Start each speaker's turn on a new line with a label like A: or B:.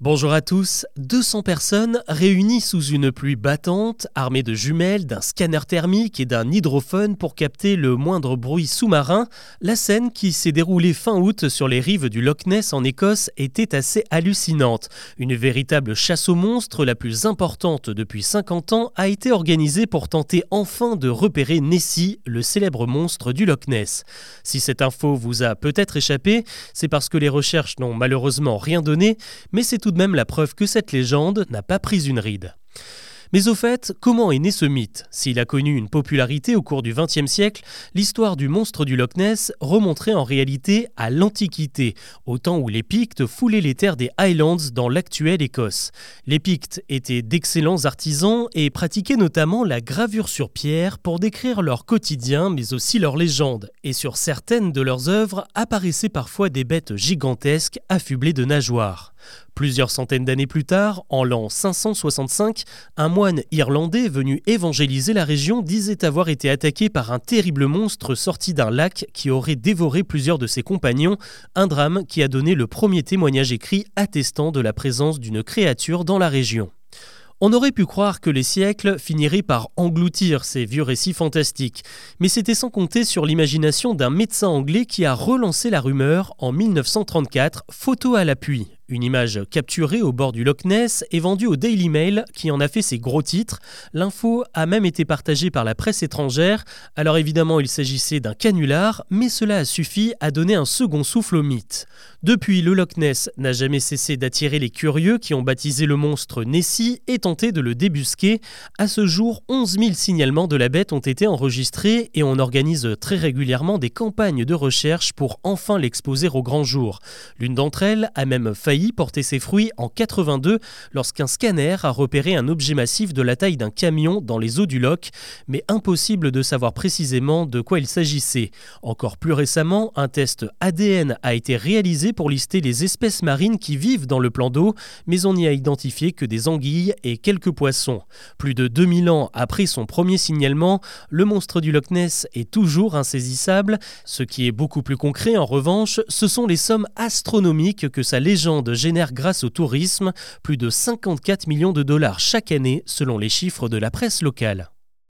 A: Bonjour à tous. 200 personnes réunies sous une pluie battante, armées de jumelles, d'un scanner thermique et d'un hydrophone pour capter le moindre bruit sous-marin. La scène qui s'est déroulée fin août sur les rives du Loch Ness en Écosse était assez hallucinante. Une véritable chasse aux monstres, la plus importante depuis 50 ans, a été organisée pour tenter enfin de repérer Nessie, le célèbre monstre du Loch Ness. Si cette info vous a peut-être échappé, c'est parce que les recherches n'ont malheureusement rien donné, mais c'est de même la preuve que cette légende n'a pas pris une ride. Mais au fait, comment est né ce mythe? S'il a connu une popularité au cours du XXe siècle, l'histoire du monstre du Loch Ness remonterait en réalité à l'Antiquité, au temps où les Pictes foulaient les terres des Highlands dans l'actuelle Écosse. Les Pictes étaient d'excellents artisans et pratiquaient notamment la gravure sur pierre pour décrire leur quotidien mais aussi leurs légendes, et sur certaines de leurs œuvres apparaissaient parfois des bêtes gigantesques affublées de nageoires. Plusieurs centaines d'années plus tard, en l'an 565, un moine irlandais venu évangéliser la région disait avoir été attaqué par un terrible monstre sorti d'un lac qui aurait dévoré plusieurs de ses compagnons, un drame qui a donné le premier témoignage écrit attestant de la présence d'une créature dans la région. On aurait pu croire que les siècles finiraient par engloutir ces vieux récits fantastiques, mais c'était sans compter sur l'imagination d'un médecin anglais qui a relancé la rumeur en 1934, photo à l'appui. Une image capturée au bord du Loch Ness est vendue au Daily Mail qui en a fait ses gros titres. L'info a même été partagée par la presse étrangère. Alors évidemment il s'agissait d'un canular, mais cela a suffi à donner un second souffle au mythe. Depuis, le Loch Ness n'a jamais cessé d'attirer les curieux qui ont baptisé le monstre Nessie et tenté de le débusquer. À ce jour, 11 000 signalements de la bête ont été enregistrés et on organise très régulièrement des campagnes de recherche pour enfin l'exposer au grand jour. L'une d'entre elles a même failli portait ses fruits en 82 lorsqu'un scanner a repéré un objet massif de la taille d'un camion dans les eaux du Loch, mais impossible de savoir précisément de quoi il s'agissait. Encore plus récemment, un test ADN a été réalisé pour lister les espèces marines qui vivent dans le plan d'eau, mais on n'y a identifié que des anguilles et quelques poissons. Plus de 2000 ans après son premier signalement, le monstre du Loch Ness est toujours insaisissable. Ce qui est beaucoup plus concret en revanche, ce sont les sommes astronomiques que sa légende génère grâce au tourisme plus de 54 millions de dollars chaque année selon les chiffres de la presse locale.